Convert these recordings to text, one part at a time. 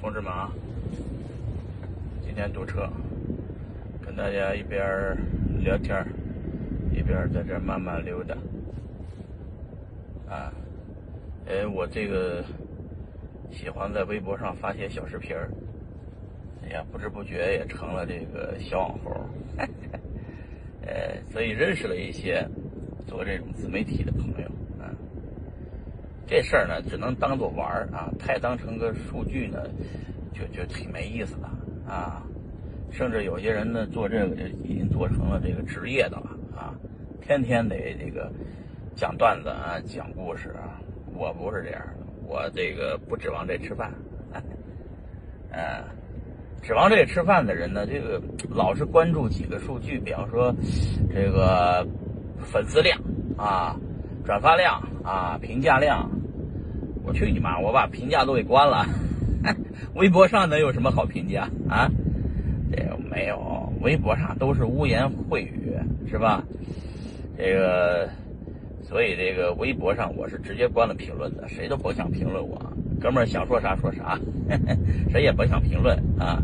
同志们啊，今天堵车，跟大家一边聊天一边在这慢慢溜达。啊，哎，我这个喜欢在微博上发些小视频儿，哎呀，不知不觉也成了这个小网红，呃，所以认识了一些做这种自媒体的朋友。这事儿呢，只能当做玩儿啊，太当成个数据呢，就就挺没意思的啊。甚至有些人呢，做这个就已经做成了这个职业的了啊，天天得这个讲段子啊，讲故事啊。我不是这样的，我这个不指望这吃饭，嗯、指望这吃饭的人呢，这个老是关注几个数据，比方说这个粉丝量啊、转发量啊、评价量。我去你妈！我把评价都给关了，微博上能有什么好评价啊？这个没有，微博上都是污言秽语，是吧？这个，所以这个微博上我是直接关了评论的，谁都甭想评论我，哥们儿想说啥说啥，谁也甭想评论啊。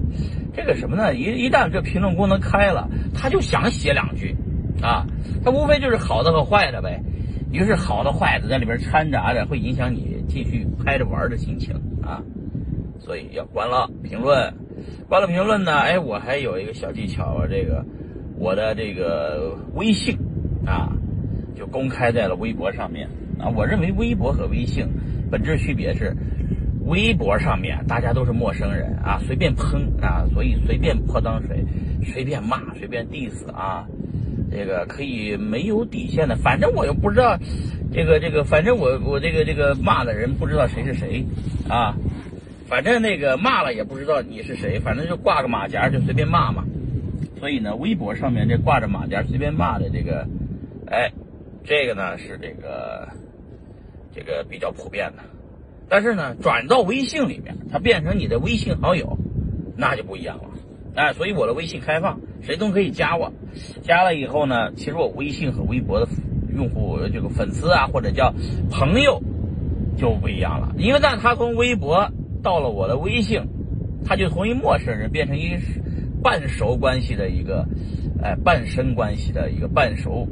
这个什么呢？一一旦这评论功能开了，他就想写两句啊，他无非就是好的和坏的呗。于是好的坏的在里边掺杂着，会影响你继续拍着玩的心情啊。所以要关了评论，关了评论呢，哎，我还有一个小技巧啊，这个我的这个微信啊，就公开在了微博上面啊。我认为微博和微信本质区别是，微博上面大家都是陌生人啊，随便喷啊，所以随便泼脏水，随便骂，随便 diss 啊。这个可以没有底线的，反正我又不知道，这个这个，反正我我这个这个骂的人不知道谁是谁啊，反正那个骂了也不知道你是谁，反正就挂个马甲就随便骂嘛。所以呢，微博上面这挂着马甲随便骂的这个，哎，这个呢是这个这个比较普遍的，但是呢，转到微信里面，它变成你的微信好友，那就不一样了。哎，所以我的微信开放，谁都可以加我。加了以后呢，其实我微信和微博的用户这个粉丝啊，或者叫朋友就不一样了。因为但他从微博到了我的微信，他就从一陌生人变成一半熟关系的一个，哎，半生关系的一个半熟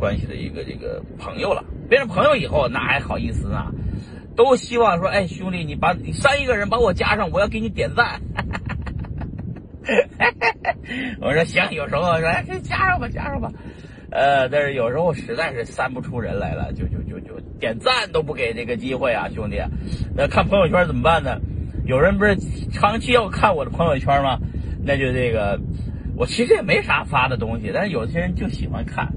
关系的一个这个朋友了。变成朋友以后，那还好意思呢？都希望说，哎，兄弟，你把你三一个人把我加上，我要给你点赞。我说行，有时候说哎，加上吧，加上吧。呃，但是有时候实在是删不出人来了，就就就就点赞都不给这个机会啊，兄弟。那看朋友圈怎么办呢？有人不是长期要看我的朋友圈吗？那就这个，我其实也没啥发的东西，但是有些人就喜欢看，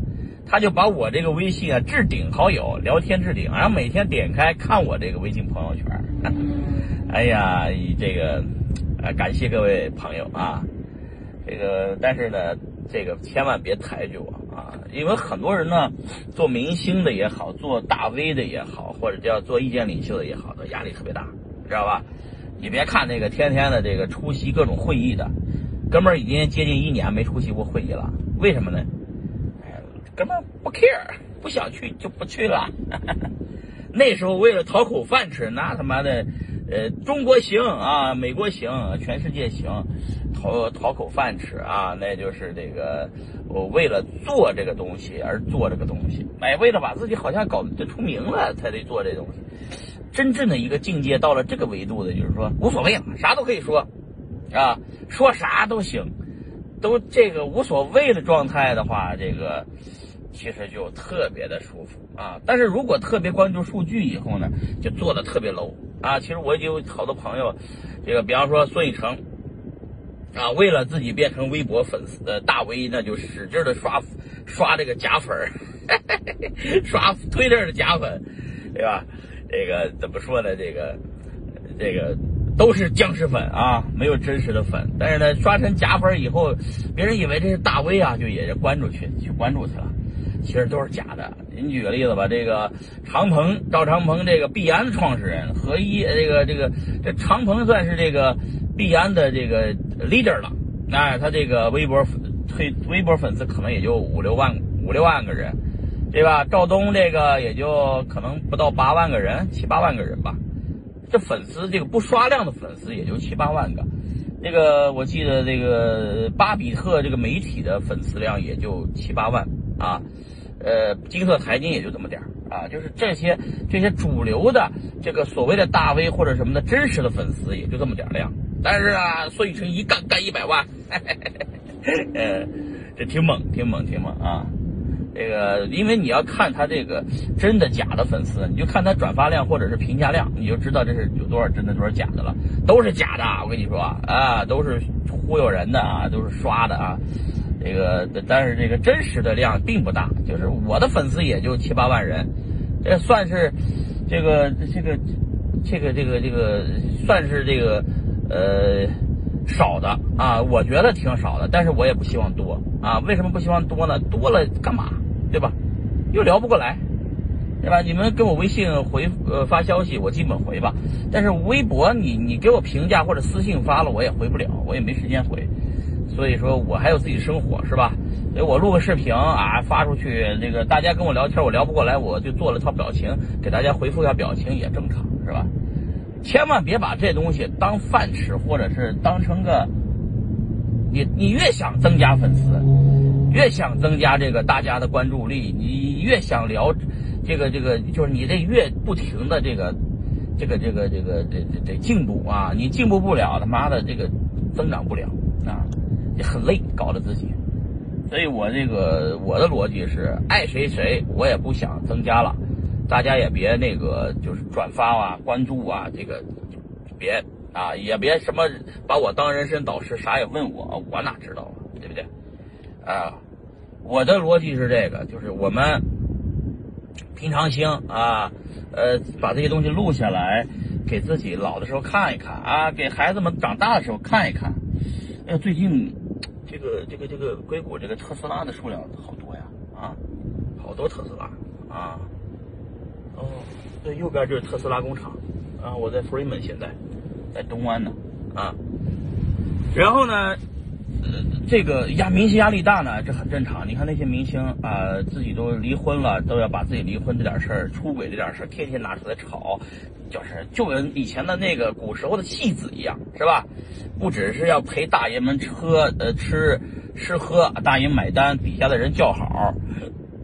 他就把我这个微信啊置顶好友，聊天置顶，然后每天点开看我这个微信朋友圈。哎呀，这个。啊，感谢各位朋友啊，这个但是呢，这个千万别抬举我啊，因为很多人呢，做明星的也好，做大 V 的也好，或者叫做意见领袖的也好，的压力特别大，知道吧？你别看那个天天的这个出席各种会议的，哥们儿已经接近一年没出席过会议了，为什么呢？哎，哥们不 care，不想去就不去了。那时候为了讨口饭吃，那他妈的。呃，中国行啊，美国行，全世界行，讨讨口饭吃啊，那就是这个我为了做这个东西而做这个东西，哎，为了把自己好像搞得出名了才得做这东西。真正的一个境界到了这个维度的，就是说无所谓了，啥都可以说，啊，说啥都行，都这个无所谓的状态的话，这个其实就特别的舒服啊。但是如果特别关注数据以后呢，就做的特别 low。啊，其实我也有好多朋友，这个比方说孙宇成，啊，为了自己变成微博粉丝的大 V，那就使劲的刷刷这个假粉儿 刷推特的假粉，对吧？这个怎么说呢？这个这个都是僵尸粉啊，没有真实的粉。但是呢，刷成假粉以后，别人以为这是大 V 啊，就也就关注去去关注去了。其实都是假的。您举个例子吧，这个长鹏赵长鹏，这个币安的创始人合一，这个这个这长鹏算是这个币安的这个 leader 了。哎，他这个微博推微博粉丝可能也就五六万五六万个人，对吧？赵东这个也就可能不到八万个人，七八万个人吧。这粉丝这个不刷量的粉丝也就七八万个，这个我记得这个巴比特这个媒体的粉丝量也就七八万啊，呃，金色财经也就这么点儿啊，就是这些这些主流的这个所谓的大 V 或者什么的真实的粉丝也就这么点儿量，但是啊，孙宇晨一干干一百万，呃，这挺猛，挺猛，挺猛啊。这个，因为你要看他这个真的假的粉丝，你就看他转发量或者是评价量，你就知道这是有多少真的多少假的了。都是假的，我跟你说啊，都是忽悠人的啊，都是刷的啊。这个，但是这个真实的量并不大，就是我的粉丝也就七八万人，这算是这个这个这个这个这个算是这个呃少的啊，我觉得挺少的，但是我也不希望多啊。为什么不希望多呢？多了干嘛？对吧？又聊不过来，对吧？你们给我微信回呃发消息，我基本回吧。但是微博你你给我评价或者私信发了，我也回不了，我也没时间回。所以说我还有自己生活，是吧？所以我录个视频啊发出去，这个大家跟我聊天，我聊不过来，我就做了套表情，给大家回复一下表情也正常，是吧？千万别把这东西当饭吃，或者是当成个你你越想增加粉丝。越想增加这个大家的关注力，你越想聊这个这个，就是你这越不停的这个这个这个这个这这这进步啊，你进步不了，他妈的这个增长不了啊，也很累，搞得自己。所以我这个我的逻辑是，爱谁谁，我也不想增加了，大家也别那个就是转发啊、关注啊，这个别啊，也别什么把我当人生导师，啥也问我，我哪知道啊，对不对？啊，我的逻辑是这个，就是我们平常心啊，呃，把这些东西录下来，给自己老的时候看一看啊，给孩子们长大的时候看一看。哎，最近这个这个这个硅谷这个特斯拉的数量好多呀，啊，好多特斯拉啊。哦，这右边就是特斯拉工厂啊，我在 Freeman 现在在东湾呢啊，然后呢？这个压明星压力大呢，这很正常。你看那些明星啊，自己都离婚了，都要把自己离婚这点事儿、出轨这点事儿，天天拿出来炒，就是就跟以前的那个古时候的戏子一样，是吧？不只是要陪大爷们喝呃吃吃喝，大爷买单，底下的人叫好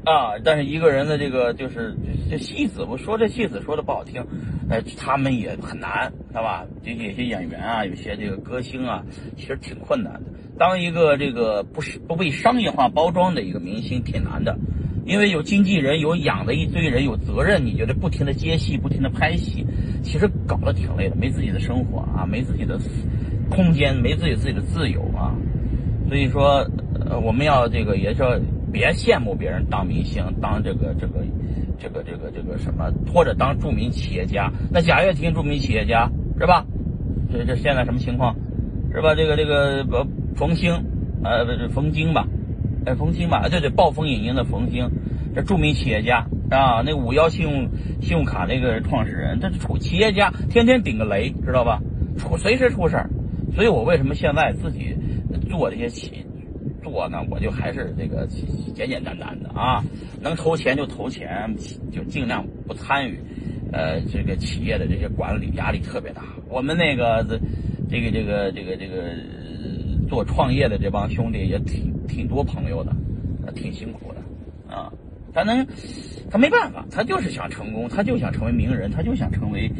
啊。但是一个人的这个就是这戏子，我说这戏子说的不好听，呃，他们也很难，是吧？这有些演员啊，有些这个歌星啊，其实挺困难的。当一个这个不是不被商业化包装的一个明星挺难的，因为有经纪人，有养的一堆人，有责任，你觉得不停的接戏，不停的拍戏，其实搞得挺累的，没自己的生活啊，没自己的空间，没自己自己的自由啊。所以说，呃，我们要这个也说别羡慕别人当明星，当这个这个这个这个这个什么，或者当著名企业家。那贾跃亭著名企业家是吧？这这现在什么情况？是吧？这个这个不。冯兴，呃，不是冯京吧？哎，冯兴吧？对对，暴风影音的冯兴，这著名企业家啊，那五幺信用信用卡那个创始人，这出企业家天天顶个雷，知道吧？出随时出事儿，所以我为什么现在自己做这些企做呢？我就还是这个简简单单的啊，能投钱就投钱，就尽量不参与，呃，这个企业的这些管理压力特别大。我们那个这这个这个这个这个。做创业的这帮兄弟也挺挺多朋友的，挺辛苦的，啊，他能，他没办法，他就是想成功，他就想成为名人，他就想成为，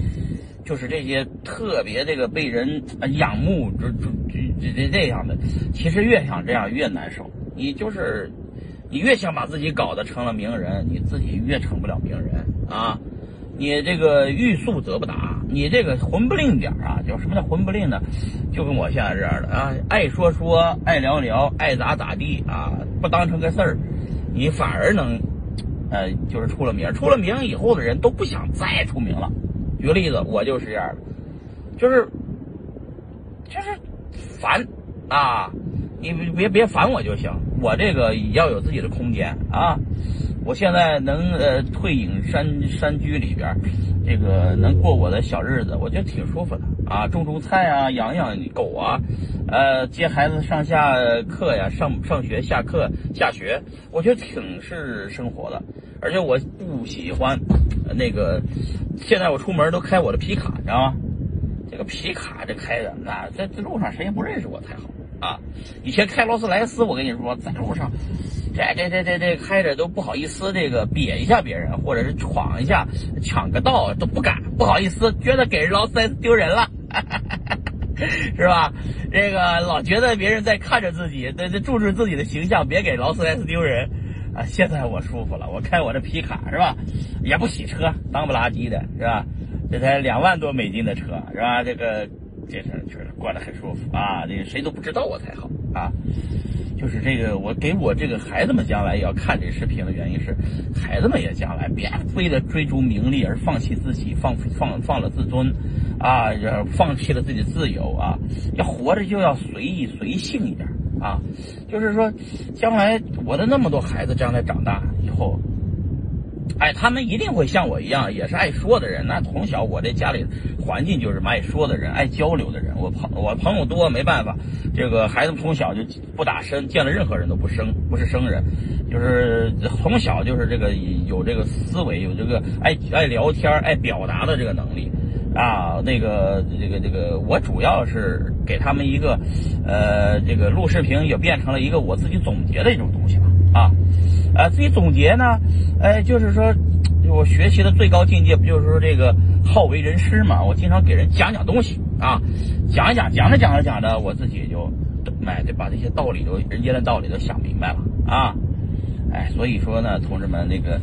就是这些特别这个被人仰慕这这这这这样的。其实越想这样越难受，你就是你越想把自己搞得成了名人，你自己越成不了名人啊。你这个欲速则不达，你这个混不吝点啊，就什么叫混不吝呢？就跟我现在这样的啊，爱说说，爱聊聊，爱咋咋地啊，不当成个事儿，你反而能，呃，就是出了名。出了名以后的人都不想再出名了。举个例子，我就是这样的，就是，就是烦啊，你别别烦我就行，我这个要有自己的空间啊。我现在能呃退隐山山居里边，这个能过我的小日子，我觉得挺舒服的啊，种种菜啊，养养狗啊，呃，接孩子上下课呀，上上学下课下学，我觉得挺是生活的。而且我不喜欢那个，现在我出门都开我的皮卡，你知道吗？这个皮卡这开的，那在路上谁也不认识我才好啊！以前开劳斯莱斯，我跟你说，在路上，这这这这这开着都不好意思，这个瘪一下别人，或者是闯一下抢个道都不敢，不好意思，觉得给劳斯莱斯丢人了，是吧？这个老觉得别人在看着自己，在这注视自己的形象，别给劳斯莱斯丢人啊！现在我舒服了，我开我这皮卡是吧？也不洗车，脏不拉几的是吧？这才两万多美金的车是吧？这个这事儿确实过得很舒服啊！这谁都不知道我才好啊！就是这个，我给我这个孩子们将来也要看这视频的原因是，孩子们也将来别为了追逐名利而放弃自己，放放放了自尊啊，放弃了自己自由啊！要活着就要随意随性一点啊！就是说，将来我的那么多孩子将来长大以后。哎，他们一定会像我一样，也是爱说的人。那从小我这家里环境就是爱说的人，爱交流的人。我朋我朋友多，没办法。这个孩子从小就不打生，见了任何人都不生，不是生人，就是从小就是这个有这个思维，有这个爱爱聊天、爱表达的这个能力啊。那个这个这个，我主要是给他们一个，呃，这个录视频也变成了一个我自己总结的一种东西吧啊。啊，自己总结呢，哎，就是说，我学习的最高境界不就是说这个好为人师嘛？我经常给人讲讲东西啊，讲一讲，讲着讲着讲着，我自己就，哎，得把这些道理都人间的道理都想明白了啊，哎，所以说呢，同志们，那个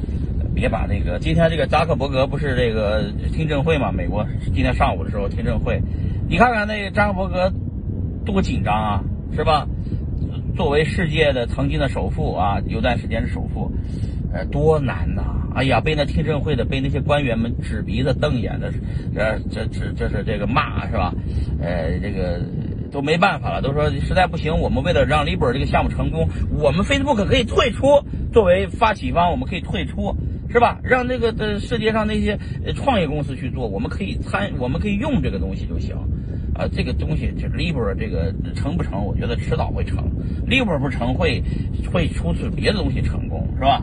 别把那个今天这个扎克伯格不是这个听证会嘛？美国今天上午的时候听证会，你看看那扎克伯格多紧张啊，是吧？作为世界的曾经的首富啊，有段时间的首富，呃，多难呐！哎呀，被那听证会的，被那些官员们指鼻子瞪眼的，这这这这是这个骂是吧？呃，这个都没办法了，都说实在不行，我们为了让 Libra 这个项目成功，我们 Facebook 可以退出，作为发起方，我们可以退出，是吧？让那个的世界上那些创业公司去做，我们可以参，我们可以用这个东西就行。啊，这个东西就 Libra 这个成不成？我觉得迟早会成。Libra 不成会会出自别的东西成功，是吧？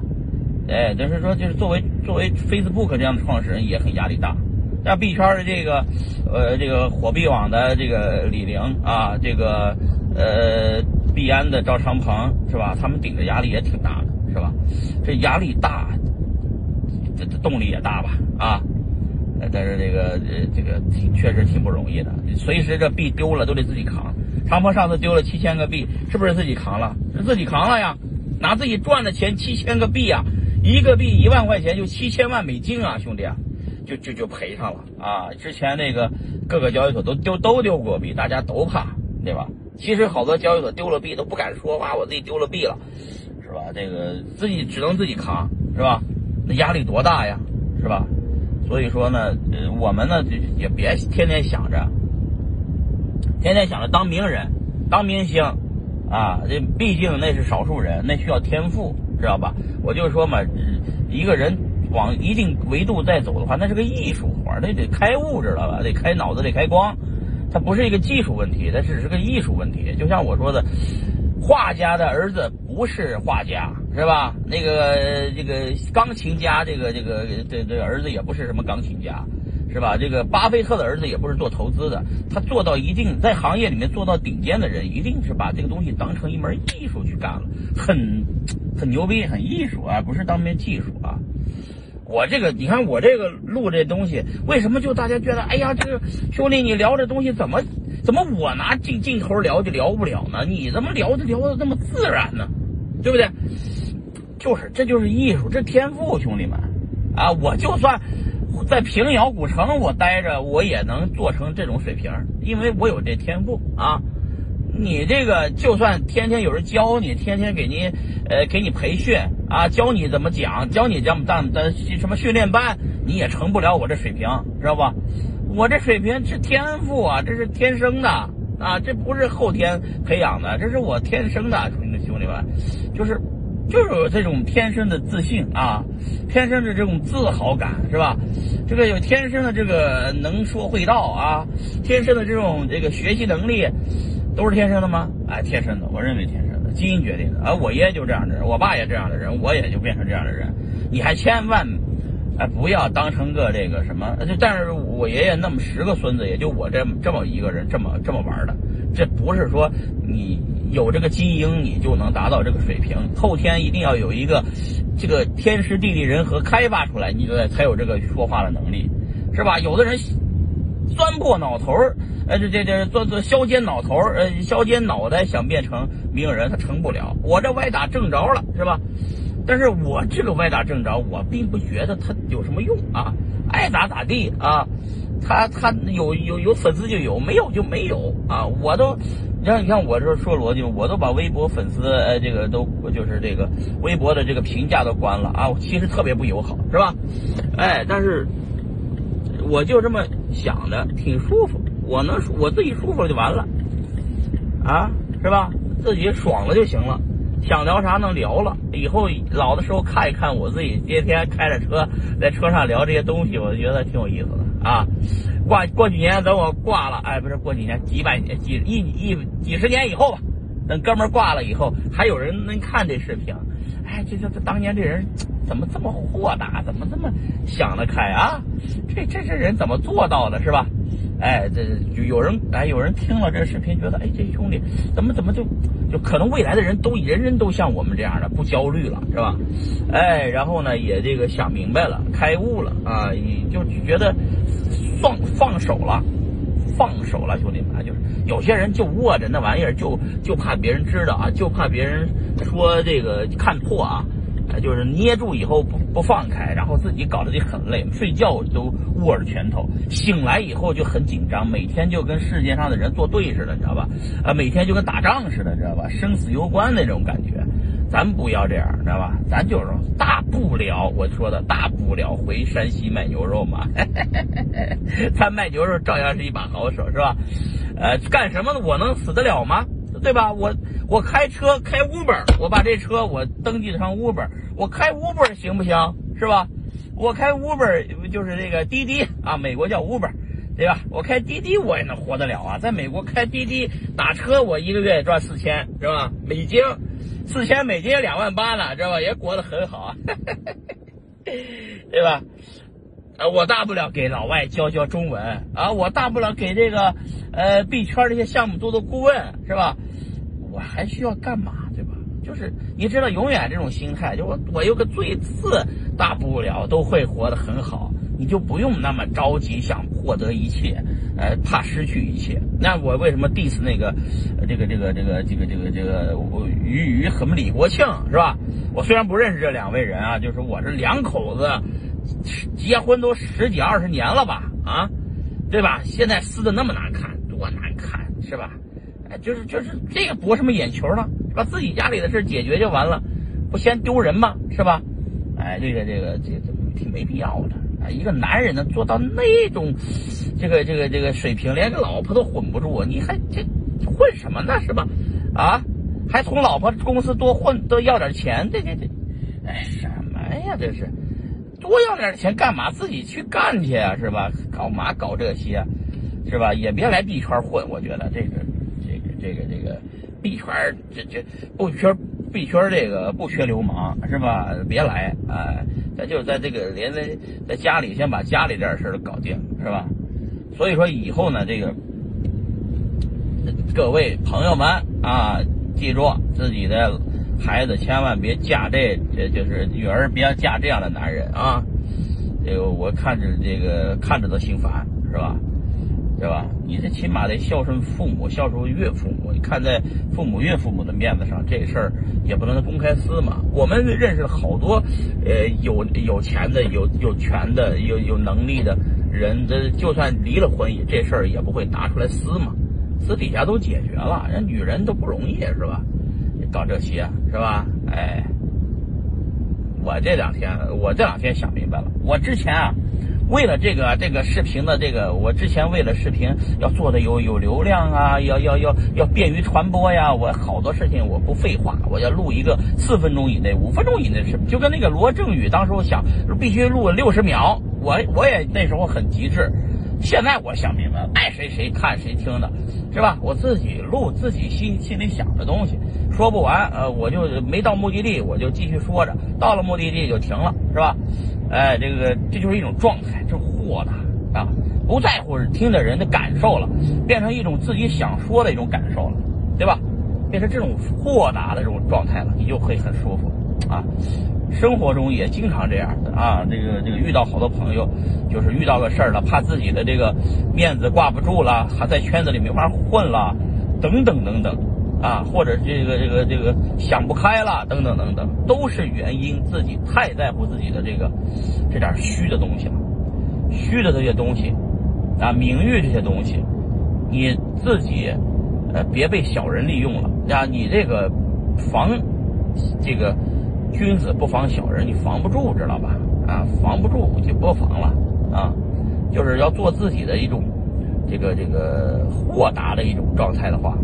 哎，就是说，就是作为作为 Facebook 这样的创始人也很压力大。像币圈的这个呃这个火币网的这个李玲啊，这个呃币安的赵长鹏是吧？他们顶着压力也挺大的，是吧？这压力大，这这动力也大吧？啊？但是这个呃，这个挺确实挺不容易的，随时这币丢了都得自己扛。长鹏上次丢了七千个币，是不是自己扛了？是自己扛了呀，拿自己赚的钱七千个币啊，一个币一万块钱就七千万美金啊，兄弟啊，就就就赔上了啊。之前那个各个交易所都丢都丢过币，大家都怕，对吧？其实好多交易所丢了币都不敢说哇，我自己丢了币了，是吧？这个自己只能自己扛，是吧？那压力多大呀，是吧？所以说呢，呃，我们呢就也别天天想着，天天想着当名人、当明星，啊，这毕竟那是少数人，那需要天赋，知道吧？我就说嘛，一个人往一定维度再走的话，那是个艺术活那得开悟，知道吧？得开脑子，得开光，它不是一个技术问题，它只是个艺术问题。就像我说的。画家的儿子不是画家，是吧？那个这个钢琴家，这个这个这这儿子也不是什么钢琴家，是吧？这个巴菲特的儿子也不是做投资的，他做到一定在行业里面做到顶尖的人，一定是把这个东西当成一门艺术去干了，很很牛逼，很艺术啊，不是当面技术啊。我这个，你看我这个录这东西，为什么就大家觉得，哎呀，这个兄弟你聊这东西怎么？怎么我拿镜镜头聊就聊不了呢？你怎么聊就聊的那么自然呢？对不对？就是，这就是艺术，这天赋，兄弟们啊！我就算在平遥古城我待着，我也能做成这种水平，因为我有这天赋啊。你这个就算天天有人教你，天天给你呃给你培训啊，教你怎么讲，教你这么当的什么训练班，你也成不了我这水平，知道吧？我这水平是天赋啊，这是天生的啊，这不是后天培养的，这是我天生的，兄弟兄弟们，就是就是有这种天生的自信啊，天生的这种自豪感是吧？这个有天生的这个能说会道啊，天生的这种这个学习能力，都是天生的吗？哎，天生的，我认为天生的，基因决定的。而我爷爷就这样的人，我爸也这样的人，我也就变成这样的人。你还千万，哎，不要当成个这个什么，就但是我爷爷那么十个孙子，也就我这么这么一个人这么这么玩的，这不是说你有这个基因你就能达到这个水平，后天一定要有一个这个天时地利人和开发出来，你才有这个说话的能力，是吧？有的人钻破脑头儿。呃，这这这钻钻削尖脑头呃，削尖脑袋想变成名人，他成不了。我这歪打正着了，是吧？但是我这个歪打正着，我并不觉得他有什么用啊，爱咋咋地啊。他他有有有粉丝就有，没有就没有啊。我都，你看你看我这说逻辑，我都把微博粉丝呃这个都就是这个微博的这个评价都关了啊。其实特别不友好，是吧？哎，但是我就这么想的，挺舒服。我能我自己舒服了就完了，啊，是吧？自己爽了就行了，想聊啥能聊了。以后老的时候看一看我自己，天天开着车在车上聊这些东西，我觉得挺有意思的啊。挂过几年等我挂了，哎，不是过几年，几百年几一一几十年以后吧，等哥们挂了以后，还有人能看这视频。哎，这这这当年这人怎么这么豁达，怎么这么想得开啊？这这这人怎么做到的，是吧？哎，这就有人哎，有人听了这视频，觉得哎，这兄弟怎么怎么就就可能未来的人都人人都像我们这样的不焦虑了，是吧？哎，然后呢，也这个想明白了，开悟了啊，就觉得放放手了，放手了，兄弟们，就是有些人就握着那玩意儿，就就怕别人知道啊，就怕别人说这个看破啊。就是捏住以后不不放开，然后自己搞得就很累，睡觉都握着拳头，醒来以后就很紧张，每天就跟世界上的人作对似的，你知道吧？啊，每天就跟打仗似的，知道吧？生死攸关那种感觉，咱不要这样，知道吧？咱就是大不了，我说的大不了回山西卖牛肉嘛，他卖牛肉照样是一把好手，是吧？呃，干什么我能死得了吗？对吧？我我开车开 Uber，我把这车我登记上 Uber，我开 Uber 行不行？是吧？我开 Uber 就是这个滴滴啊，美国叫 Uber，对吧？我开滴滴我也能活得了啊，在美国开滴滴打车，我一个月也赚四千，是吧？美金，四千美金两万八呢，知道吧？也过得很好啊，对吧？呃，我大不了给老外教教中文啊，我大不了给这个呃币圈这些项目做做顾问，是吧？我还需要干嘛，对吧？就是你知道，永远这种心态，就我我有个最次，大不了都会活得很好，你就不用那么着急想获得一切，呃，怕失去一切。那我为什么 diss 那个，这个这个这个这个这个这个我于于和李国庆是吧？我虽然不认识这两位人啊，就是我是两口子，结婚都十几二十年了吧，啊，对吧？现在撕的那么难看，多难看，是吧？哎就是就是这个博什么眼球呢？把自己家里的事解决就完了，不嫌丢人吗？是吧？哎，这个这个这这挺没必要的。啊，一个男人能做到那种这个这个这个水平，连个老婆都混不住，你还这混什么呢？是吧？啊，还从老婆公司多混多要点钱？这这这，哎，什么呀？这是多要点钱干嘛？自己去干去啊？是吧？搞嘛搞这些？是吧？也别来币圈混，我觉得这个。这个这个币圈这这不缺币圈这个不缺流氓是吧？别来啊！咱就在这个连在在家里先把家里这点事儿搞定是吧？所以说以后呢，这个各位朋友们啊，记住自己的孩子千万别嫁这这就是女儿别嫁这样的男人啊！这个我看着这个看着都心烦是吧？对吧？你这起码得孝顺父母，孝顺岳父母。你看在父母岳父母的面子上，这事儿也不能公开撕嘛。我们认识好多，呃，有有钱的、有有权的、有有能力的人，这就算离了婚，这事儿也不会拿出来撕嘛。私底下都解决了，人女人都不容易是吧？搞这些是吧？哎，我这两天，我这两天想明白了，我之前啊。为了这个这个视频的这个，我之前为了视频要做的有有流量啊，要要要要便于传播呀，我好多事情我不废话，我要录一个四分钟以内、五分钟以内的视频，就跟那个罗振宇当时我想必须录六十秒，我我也那时候很极致，现在我想明白了，爱谁谁看谁听的，是吧？我自己录自己心心里想的东西，说不完，呃，我就没到目的地，我就继续说着，到了目的地就停了，是吧？哎，这个这就是一种状态，这豁达啊，不在乎听的人的感受了，变成一种自己想说的一种感受了，对吧？变成这种豁达的这种状态了，你就会很舒服啊。生活中也经常这样的啊，这个这个遇到好多朋友，就是遇到个事儿了，怕自己的这个面子挂不住了，还在圈子里没法混了，等等等等，啊，或者这个这个这个想不开了，等等等等，都是原因自己太在乎自己的这个这点虚的东西了，虚的这些东西啊，名誉这些东西，你自己呃别被小人利用了啊，你这个防这个。君子不防小人，你防不住，知道吧？啊，防不住就不防了啊，就是要做自己的一种这个这个豁达的一种状态的话，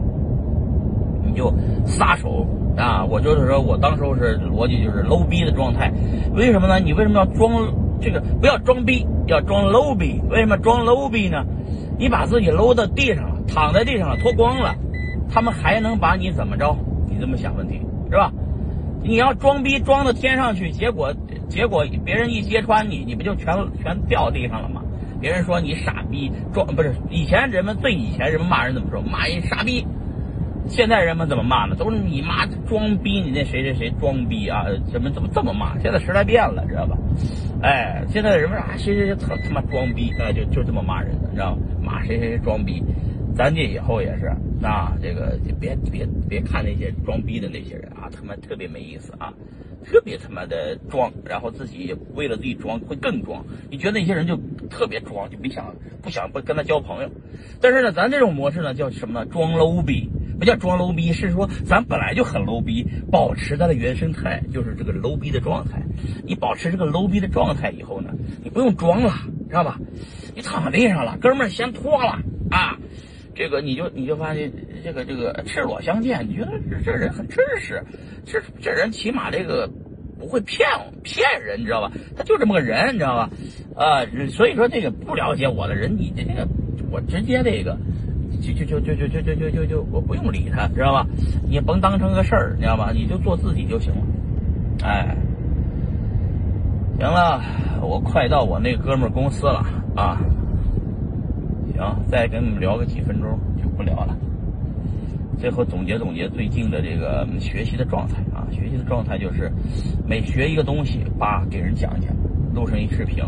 就撒手啊！我就是说我当时候是逻辑就是 low 逼的状态，为什么呢？你为什么要装这个？不要装逼，要装 low 逼。为什么装 low 逼呢？你把自己搂到地上了，躺在地上了，脱光了，他们还能把你怎么着？你这么想问题是吧？你要装逼装到天上去，结果结果别人一揭穿你，你不就全全掉地上了吗？别人说你傻逼，装不是以前人们最以前人们骂人怎么说？骂人傻逼。现在人们怎么骂呢？都是你妈装逼，你那谁谁谁装逼啊？怎么怎么这么骂？现在时代变了，知道吧？哎，现在人们啊谁谁谁特他妈装逼啊，就就这么骂人的，知道吗？骂谁谁谁装逼。咱这以后也是啊，这个别别别看那些装逼的那些人啊，他妈特别没意思啊，特别他妈的装，然后自己为了自己装会更装。你觉得那些人就特别装，就别想不想不跟他交朋友。但是呢，咱这种模式呢叫什么呢？装 low 逼，不叫装 low 逼，是说咱本来就很 low 逼，保持它的原生态，就是这个 low 逼的状态。你保持这个 low 逼的状态以后呢，你不用装了，知道吧？你躺地上了，哥们儿先脱了啊。这个你就你就发现这个这个赤裸相见，你觉得这这人很真实，这这人起码这个不会骗骗人，你知道吧？他就这么个人，你知道吧？啊，所以说这个不了解我的人，你这个我直接这个就就就就就就就就就就我不用理他，知道吧？你甭当成个事儿，你知道吧？你就做自己就行了。哎，行了，我快到我那哥们儿公司了啊。行，再跟你们聊个几分钟就不聊了。最后总结总结最近的这个学习的状态啊，学习的状态就是每学一个东西，叭给人讲讲，录成一视频，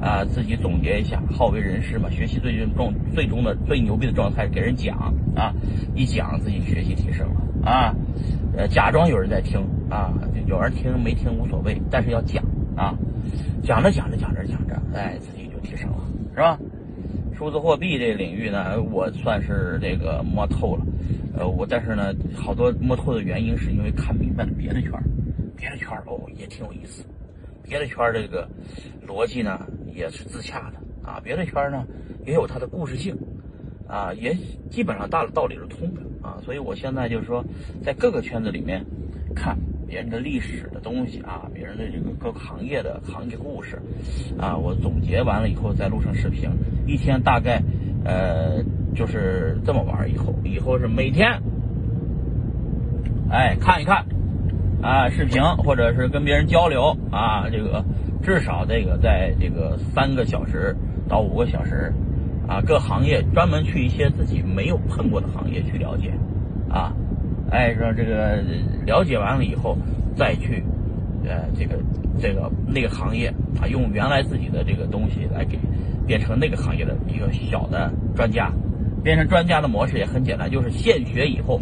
啊，自己总结一下。好为人师嘛，学习最终重最终的最牛逼的状态给人讲啊，一讲自己学习提升了啊，呃，假装有人在听啊，有人听没听无所谓，但是要讲啊，讲着讲着讲着讲着，哎，自己就提升了，是吧？数字货币这个领域呢，我算是这个摸透了，呃，我但是呢，好多摸透的原因是因为看明白了别的圈儿，别的圈儿哦也挺有意思，别的圈儿这个逻辑呢也是自洽的啊，别的圈儿呢也有它的故事性，啊，也基本上大的道理是通的啊，所以我现在就是说，在各个圈子里面看。别人的历史的东西啊，别人的这个各个行业的行业故事，啊，我总结完了以后再录成视频，一天大概呃就是这么玩以后以后是每天，哎看一看啊视频或者是跟别人交流啊，这个至少这个在这个三个小时到五个小时啊，各行业专门去一些自己没有碰过的行业去了解啊。哎，说这个了解完了以后，再去，呃，这个这个那个行业啊，用原来自己的这个东西来给变成那个行业的一个小的专家，变成专家的模式也很简单，就是现学以后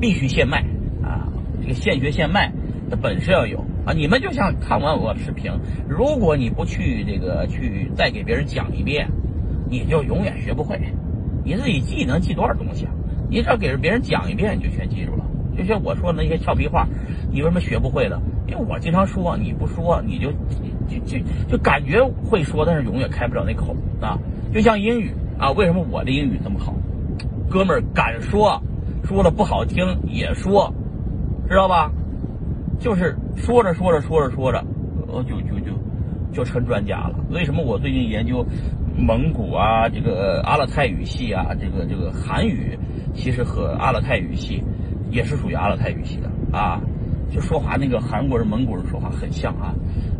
必须现卖啊，这个现学现卖的本事要有啊。你们就像看完我视频，如果你不去这个去再给别人讲一遍，你就永远学不会。你自己记能记多少东西啊？你只要给别人讲一遍，你就全记住了。就像我说的那些俏皮话，你为什么学不会的？因为我经常说，你不说，你就就就就感觉会说，但是永远开不了那口啊。就像英语啊，为什么我的英语这么好？哥们儿敢说，说了不好听也说，知道吧？就是说着说着说着说着，呃，就就就就成专家了。为什么我最近研究蒙古啊，这个阿勒泰语系啊，这个这个韩语，其实和阿勒泰语系也是属于阿勒泰语系的啊，就说话那个韩国人、蒙古人说话很像啊，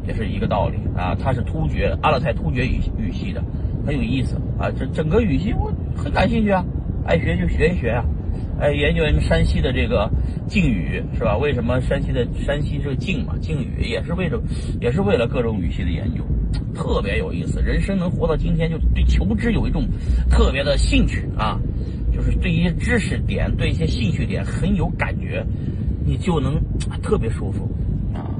也是一个道理啊。它是突厥阿勒泰突厥语语系的，很有意思啊。这整个语系我很感兴趣啊，爱学就学一学啊。哎，研究研究山西的这个晋语是吧？为什么山西的山西这个晋嘛，晋语也是为了也是为了各种语系的研究。特别有意思，人生能活到今天，就对求知有一种特别的兴趣啊，就是对一些知识点、对一些兴趣点很有感觉，你就能特别舒服啊。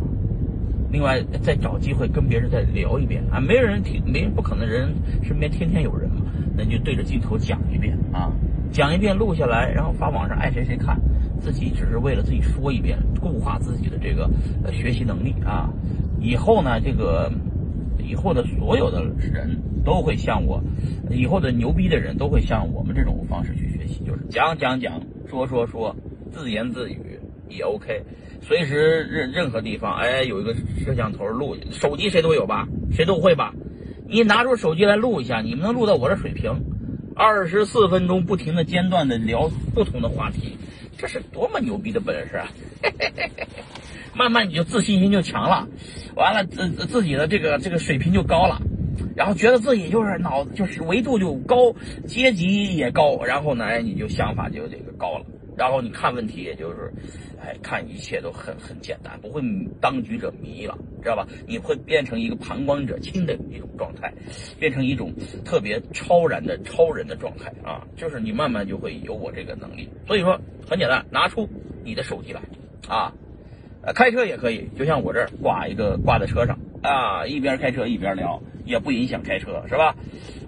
另外，再找机会跟别人再聊一遍啊，没人听，没人不可能，人身边天天有人嘛，那就对着镜头讲一遍啊，讲一遍录下来，然后发网上，爱谁谁看，自己只是为了自己说一遍，固化自己的这个呃学习能力啊。以后呢，这个。以后的所有的人都会像我，以后的牛逼的人都会像我们这种方式去学习，就是讲讲讲，说说说，自言自语也 OK。随时任任何地方，哎，有一个摄像头录，手机谁都有吧，谁都会吧。你拿出手机来录一下，你们能录到我这水平，二十四分钟不停的间断的聊不同的话题，这是多么牛逼的本事啊！慢慢你就自信心就强了。完了，自自己的这个这个水平就高了，然后觉得自己就是脑子就是维度就高，阶级也高，然后呢，你就想法就这个高了，然后你看问题也就是，哎，看一切都很很简单，不会当局者迷了，知道吧？你会变成一个旁观者清的一种状态，变成一种特别超然的超人的状态啊！就是你慢慢就会有我这个能力，所以说很简单，拿出你的手机来啊。呃，开车也可以，就像我这儿挂一个挂在车上啊，一边开车一边聊，也不影响开车，是吧？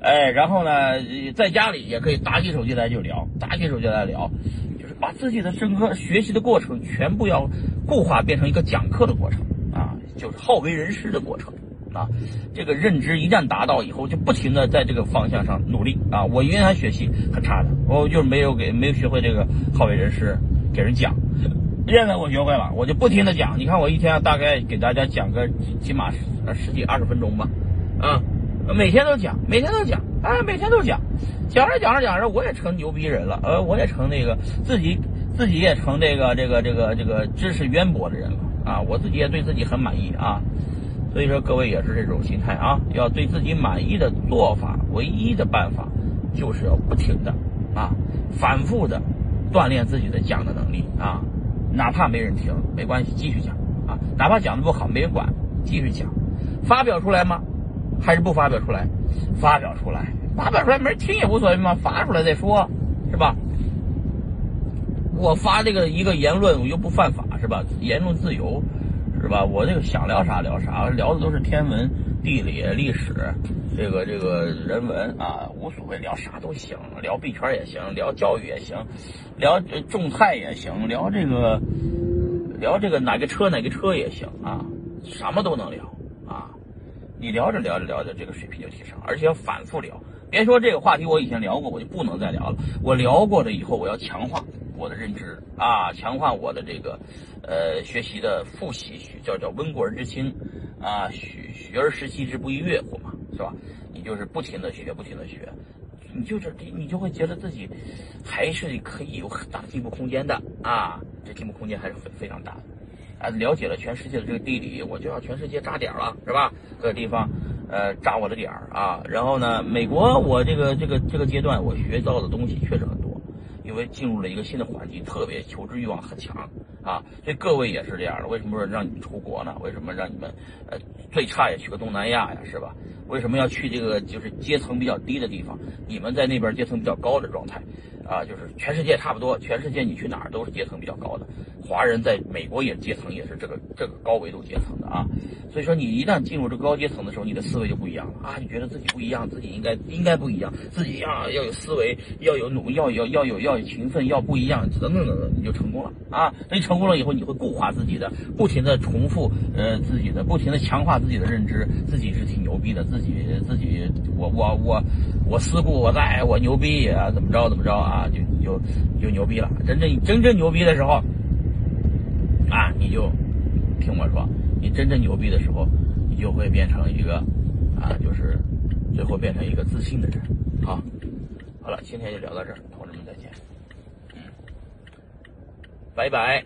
哎，然后呢，在家里也可以打起手机来就聊，打起手机来聊，把自己的整个学习的过程全部要固化变成一个讲课的过程啊，就是好为人师的过程啊。这个认知一旦达到以后，就不停的在这个方向上努力啊。我原来学习很差的，我就是没有给没有学会这个好为人师，给人讲。现在我学会了，我就不停的讲。你看我一天大概给大家讲个起码十几二十分钟吧，啊，每天都讲，每天都讲，哎，每天都讲，讲着讲着讲着，我也成牛逼人了，呃，我也成那个自己自己也成这个这个这个这个知识渊博的人了啊，我自己也对自己很满意啊。所以说各位也是这种心态啊，要对自己满意的做法，唯一的办法就是要不停的啊，反复的锻炼自己的讲的能力啊。哪怕没人听，没关系，继续讲啊！哪怕讲的不好，没人管，继续讲。发表出来吗？还是不发表出来？发表出来，发表出来没人听也无所谓嘛，发出来再说，是吧？我发这个一个言论，我又不犯法，是吧？言论自由，是吧？我这个想聊啥聊啥，聊的都是天文、地理、历史，这个这个人文啊，无所谓，聊啥都行，聊币圈也行，聊教育也行。聊种菜也行，聊这个，聊这个哪个车哪个车也行啊，什么都能聊啊。你聊着聊着聊着，这个水平就提升，而且要反复聊。别说这个话题我以前聊过，我就不能再聊了。我聊过了以后，我要强化我的认知啊，强化我的这个呃学习的复习，叫叫温故而知新啊，学学而时习之，不亦乐乎嘛，是吧？你就是不停的学，不停的学。你就是你，你就会觉得自己还是可以有很大的进步空间的啊！这进步空间还是非非常大的啊！了解了全世界的这个地理，我就要全世界扎点了，是吧？各个地方呃扎我的点儿啊！然后呢，美国我这个这个这个阶段我学到的东西确实很多，因为进入了一个新的环境，特别求知欲望很强啊！所以各位也是这样的，为什么说让你们出国呢？为什么让你们呃最差也去个东南亚呀？是吧？为什么要去这个就是阶层比较低的地方？你们在那边阶层比较高的状态，啊，就是全世界差不多，全世界你去哪儿都是阶层比较高的。华人在美国也阶层也是这个这个高维度阶层的啊。所以说你一旦进入这高阶层的时候，你的思维就不一样了啊！你觉得自己不一样，自己应该应该不一样，自己要要有思维，要有努，要要要有要有勤奋，要不一样，等等等等，你就成功了啊！那你成功了以后，你会固化自己的，不停的重复呃自己的，不停的强化自己的认知，自己是挺牛逼的，自己自己我我我我思故我在，我牛逼啊，怎么着怎么着啊，啊就就就牛逼了。真正真正牛逼的时候啊，你就听我说。你真正牛逼的时候，你就会变成一个，啊，就是最后变成一个自信的人。好，好了，今天就聊到这儿，同志们再见。嗯，拜拜。